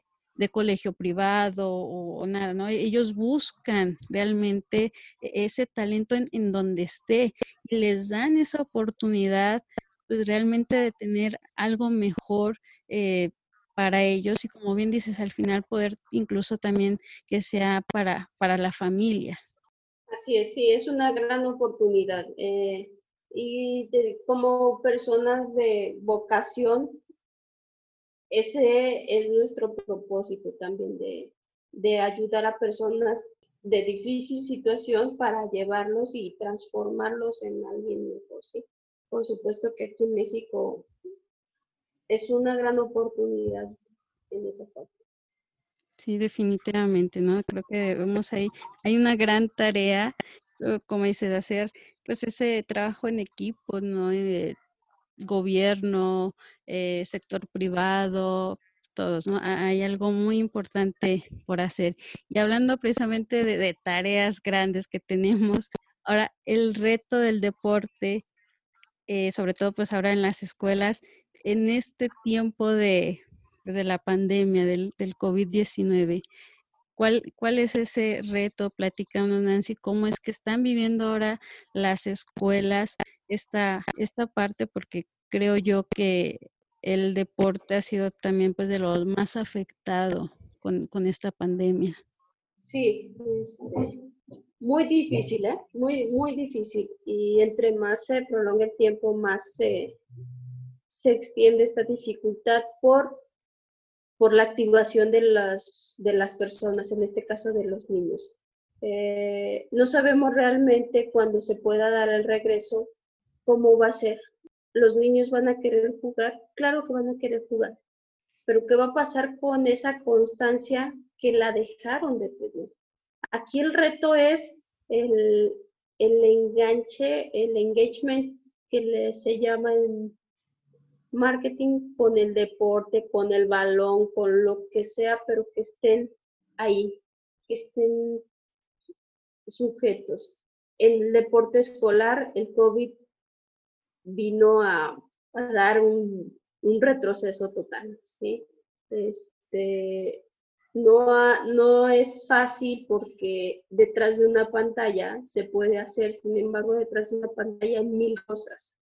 colegio privado o, nada, ¿no? Ellos buscan realmente e, ese talento en, donde esté y les dan esa oportunidad, pues realmente de tener algo mejor eh, para ellos y como bien dices, al final poder incluso también que sea para, para la familia. Así es, sí, es una gran oportunidad. Eh, y como personas de vocación, ese es nuestro propósito también de, de ayudar a personas de difícil situación para llevarlos y transformarlos en alguien mejor. ¿sí? Por supuesto que aquí en México es una gran oportunidad en esa parte. Sí, definitivamente, ¿no? Creo que vemos ahí, hay una gran tarea, como dices, de hacer pues ese trabajo en equipo, ¿no? Gobierno, eh, sector privado, todos, ¿no? Hay algo muy importante por hacer. Y hablando precisamente de, tareas grandes que tenemos, ahora el reto del deporte, sobre todo pues ahora en las escuelas, en este tiempo de, de la pandemia del, del COVID-19. ¿Cuál, ¿Cuál es ese reto? Platicamos, Nancy, cómo es que están viviendo ahora las escuelas esta, esta parte, porque creo yo que el deporte ha sido también pues de los más afectado con, con esta pandemia. Sí, este, muy difícil, ¿eh? Muy, muy difícil. Y entre más se prolonga el tiempo, más se, se extiende esta dificultad por por la activación de las, de las personas, en este caso de los niños. Eh, no sabemos realmente cuándo se pueda dar el regreso, cómo va a ser. ¿Los niños van a querer jugar? Claro que van a querer jugar, pero ¿qué va a pasar con esa constancia que la dejaron de tener? Aquí el reto es el, enganche, el engagement que se llama en marketing con el deporte, con el balón, con lo que sea, pero que estén ahí, que estén sujetos. El deporte escolar, el COVID vino a, dar un, retroceso total. Este, no, no es fácil porque detrás de una pantalla se puede hacer, sin embargo, detrás de una pantalla hay mil cosas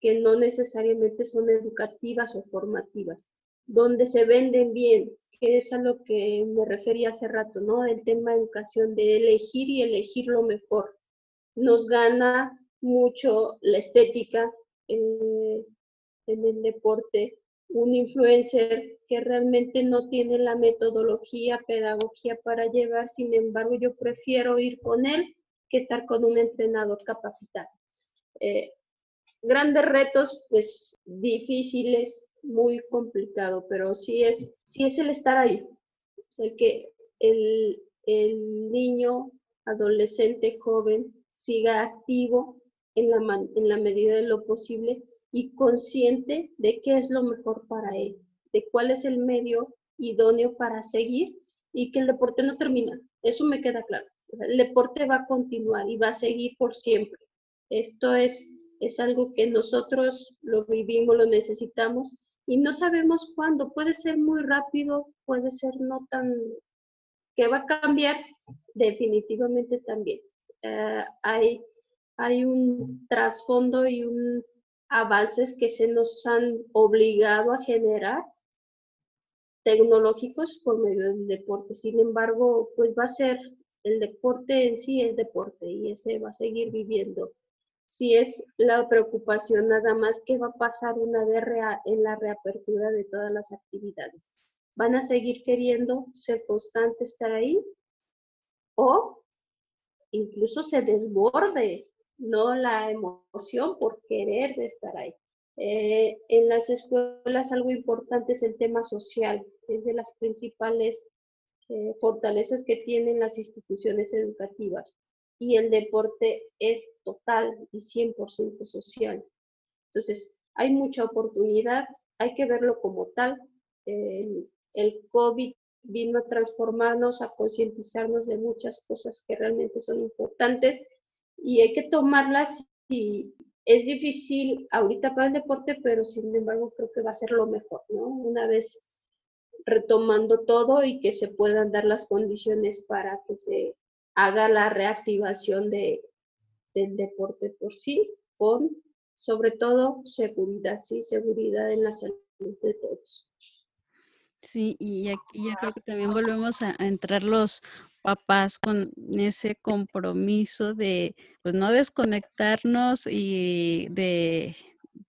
que no necesariamente son educativas o formativas, donde se venden bien, que es a lo que me refería hace rato, ¿no? El tema de educación, de elegir y elegir lo mejor. Nos gana mucho la estética en, en el deporte, un influencer que realmente no tiene la metodología, pedagogía para llevar, sin embargo, yo prefiero ir con él que estar con un entrenador capacitado. Eh, grandes retos, pues difíciles, muy complicado, pero sí es, sí es el estar ahí. el que el, el niño, adolescente, joven, siga activo en la, en la medida de lo posible y consciente de qué es lo mejor para él, de cuál es el medio idóneo para seguir y que el deporte no termina. Eso me queda claro. El deporte va a continuar y va a seguir por siempre. Esto es, es algo que nosotros lo vivimos, lo necesitamos y no sabemos cuándo. Puede ser muy rápido, puede ser no tan... que va a cambiar definitivamente también. Eh, hay, hay un trasfondo y un avances que se nos han obligado a generar tecnológicos por medio del deporte. Sin embargo, pues va a ser el deporte en sí el deporte y ese va a seguir viviendo. Si es la preocupación nada más que va a pasar una vez en la reapertura de todas las actividades. ¿Van a seguir queriendo ser constantes, estar ahí? ¿O incluso se desborde no la emoción por querer estar ahí. Eh, en las escuelas algo importante es el tema social, es de las principales eh, fortalezas que tienen las instituciones educativas y el deporte es total y 100% social. Entonces, hay mucha oportunidad, hay que verlo como tal. el COVID vino a transformarnos, a concientizarnos de muchas cosas que realmente son importantes y hay que tomarlas y es difícil ahorita para el deporte, pero sin embargo creo que va a ser lo mejor, ¿no? Una vez retomando todo y que se puedan dar las condiciones para que se haga la reactivación de, del deporte por sí, con sobre todo seguridad, sí, seguridad en la salud de todos. Sí, y aquí yo creo que también volvemos a, entrar los papás con ese compromiso de, pues, no desconectarnos y de,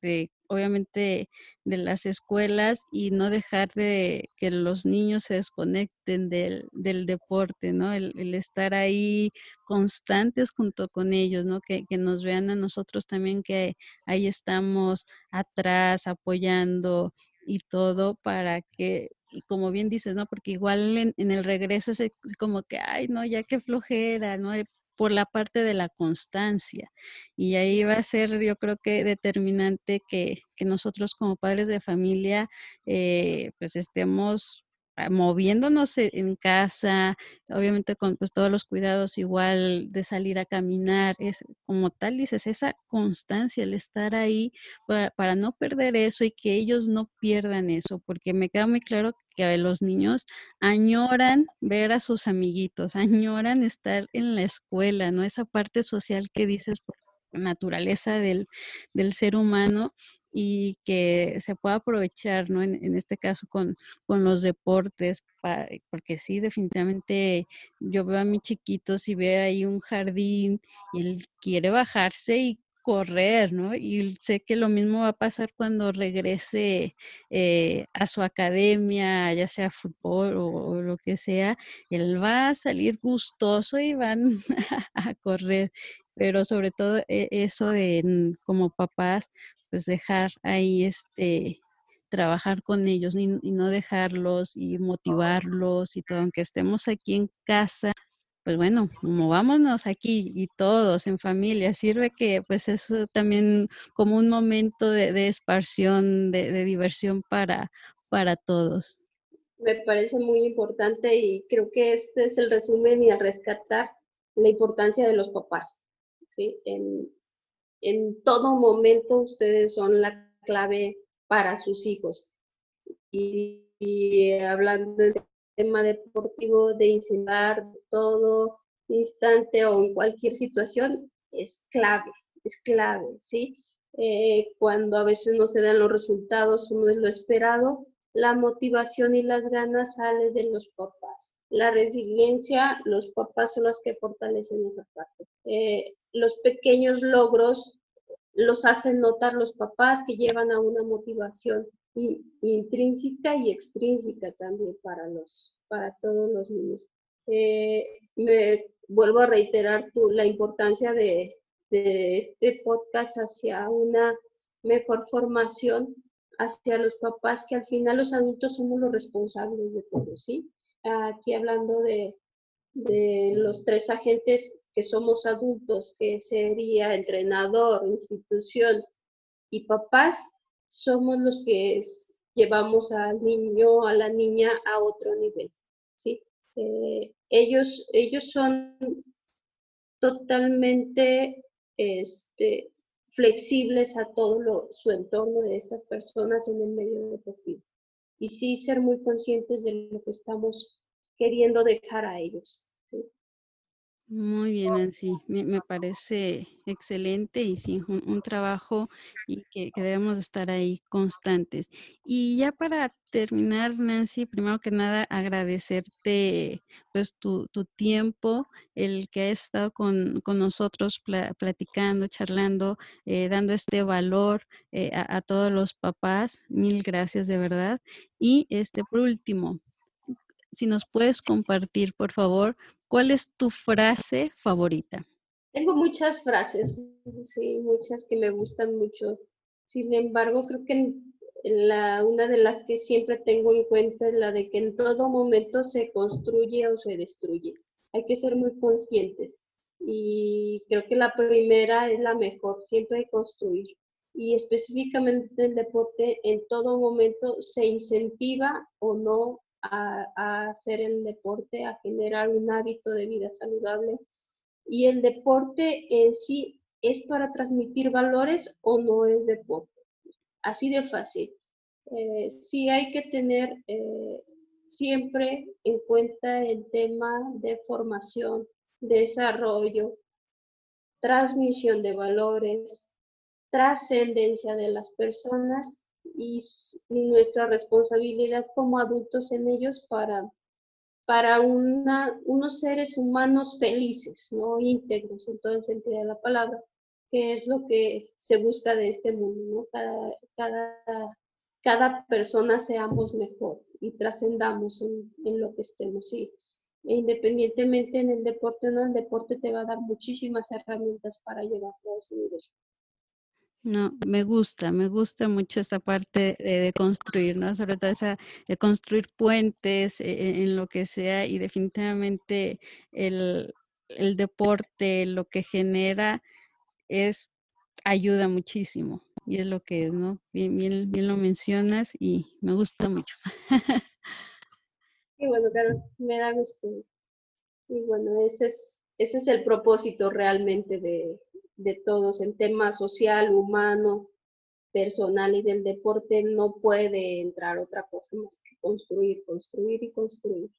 de obviamente de las escuelas y no dejar de que los niños se desconecten del, del deporte, ¿no? El, estar ahí constantes junto con ellos, ¿no? Que, que, nos vean a nosotros también que ahí estamos atrás apoyando y todo para que como bien dices, ¿no? Porque igual en, el regreso es como que, ay, no, ya qué flojera, ¿no? Eh, por la parte de la constancia. Y ahí va a ser, yo creo que determinante que, que nosotros como padres de familia, eh, pues estemos moviéndonos e, en casa, obviamente con pues, todos los cuidados igual de salir a caminar, es como tal dices, esa constancia, el estar ahí para, para no perder eso y que ellos no pierdan eso, porque me queda muy claro que los niños añoran ver a sus amiguitos, añoran estar en la escuela, ¿no? Esa parte social que dices por naturaleza del, del ser humano y que se pueda aprovechar, ¿no? En, este caso con, con los deportes, porque sí, definitivamente yo veo a mi chiquito, si ve ahí un jardín y él quiere bajarse y correr, ¿no? Y sé que lo mismo va a pasar cuando regrese eh, a su academia, ya sea fútbol o, lo que sea, él va a salir gustoso y van a correr pero sobre todo e, eso de mm, como papás, pues dejar ahí este trabajar con ellos y, no dejarlos y motivarlos y todo, aunque estemos aquí en casa, pues bueno, movámonos aquí y todos en familia, sirve que pues es también como un momento de, de esparción, de, diversión para, para todos. Me parece muy importante y creo que este es el resumen y al rescatar la importancia de los papás. ¿sí? En todo momento ustedes son la clave para sus hijos. Y, hablando del tema deportivo, de incentivar todo instante o en cualquier situación, es clave, es clave, ¿sí? Eh, cuando a veces no se dan los resultados o no es lo esperado, la motivación y las ganas salen de los papás la resiliencia, los papás son los que fortalecen esa parte. Eh, los pequeños logros los hacen notar los papás que llevan a una motivación intrínseca y extrínseca también para, los, para todos los niños. Eh, me vuelvo a reiterar la importancia de, de este podcast hacia una mejor formación hacia los papás, que al final los adultos somos los responsables de todo, ¿sí? Aquí hablando de, los tres agentes que somos adultos, que sería entrenador, institución y papás somos los que llevamos al niño, a la niña a otro nivel. ¿sí? Eh, ellos, ellos son totalmente este, flexibles a todo su entorno de estas personas en el medio deportivo. Y sí ser muy conscientes de lo que estamos queriendo dejar a ellos. Muy bien, Nancy. Me, parece excelente y sí, un, trabajo y que, debemos estar ahí constantes. Y ya para terminar, Nancy, primero que nada, agradecerte pues tu, tiempo, el que has estado con, nosotros platicando, charlando, eh, dando este valor eh, a, a todos los papás. Mil gracias de verdad. Y este, por último, si nos puedes compartir, por favor, ¿Cuál es tu frase favorita? Tengo muchas frases, sí, muchas que me gustan mucho. Sin embargo, creo que una de las que siempre tengo en cuenta es la de que en todo momento se construye o se destruye. Hay que ser muy conscientes. Y creo que la primera es la mejor, siempre hay construir. Y específicamente en el deporte, en todo momento se incentiva o no a, hacer el deporte, a generar un hábito de vida saludable. Y el deporte en sí es para transmitir valores o no es deporte. Así de fácil. Eh, sí hay que tener eh, siempre en cuenta el tema de formación, desarrollo, transmisión de valores, trascendencia de las personas y, nuestra responsabilidad como adultos en ellos para, para unos seres humanos felices, ¿no? íntegros en todo el sentido de la palabra, que es lo que se busca de este mundo, cada, cada, cada persona seamos mejor y trascendamos en, en, lo que estemos. Y, e independientemente en el deporte, ¿no? el deporte te va a dar muchísimas herramientas para llegar a ese nivel. No, me gusta, me gusta mucho esta parte de, construir, ¿no? Sobre todo esa de construir puentes eh, en lo que sea y definitivamente el, deporte, lo que genera es, ayuda muchísimo y es lo que es, ¿no? Bien, bien, bien lo mencionas y me gusta mucho. Y bueno, claro, me da gusto. Y bueno, ese es, ese es el propósito realmente de, de todos en tema social, humano, personal y del deporte, no puede entrar otra cosa más que construir, construir y construir.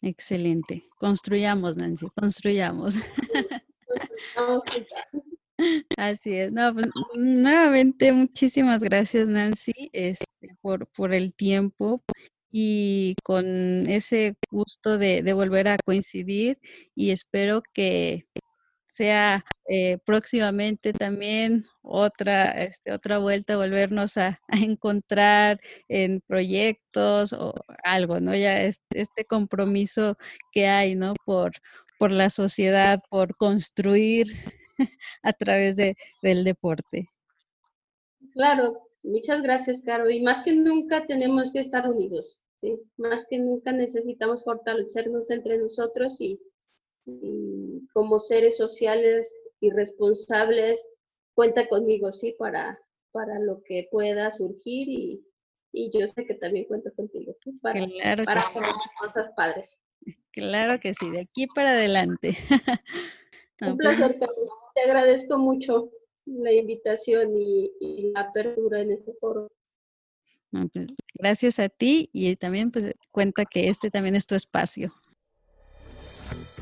Excelente. Construyamos, Nancy, construyamos. Así es. No, pues, nuevamente, muchísimas gracias, Nancy, este, por, por el tiempo y con ese gusto de, de volver a coincidir y espero que sea eh, próximamente también otra, este, otra vuelta, volvernos a, encontrar en proyectos o algo, ¿no? Ya este, este compromiso que hay, ¿no? Por, por la sociedad, por construir a través de, del deporte. Claro, muchas gracias, Caro. Y más que nunca tenemos que estar unidos, ¿sí? Más que nunca necesitamos fortalecernos entre nosotros y y como seres sociales y responsables, cuenta conmigo, sí, para, para lo que pueda surgir y, y yo sé que también cuento contigo, sí, para, para cosas padres. Claro que sí, de aquí para adelante. Un pues placer, Carlos. Te agradezco mucho la invitación y, y la apertura en este foro. Pues, gracias a ti y también pues cuenta que este también es tu espacio.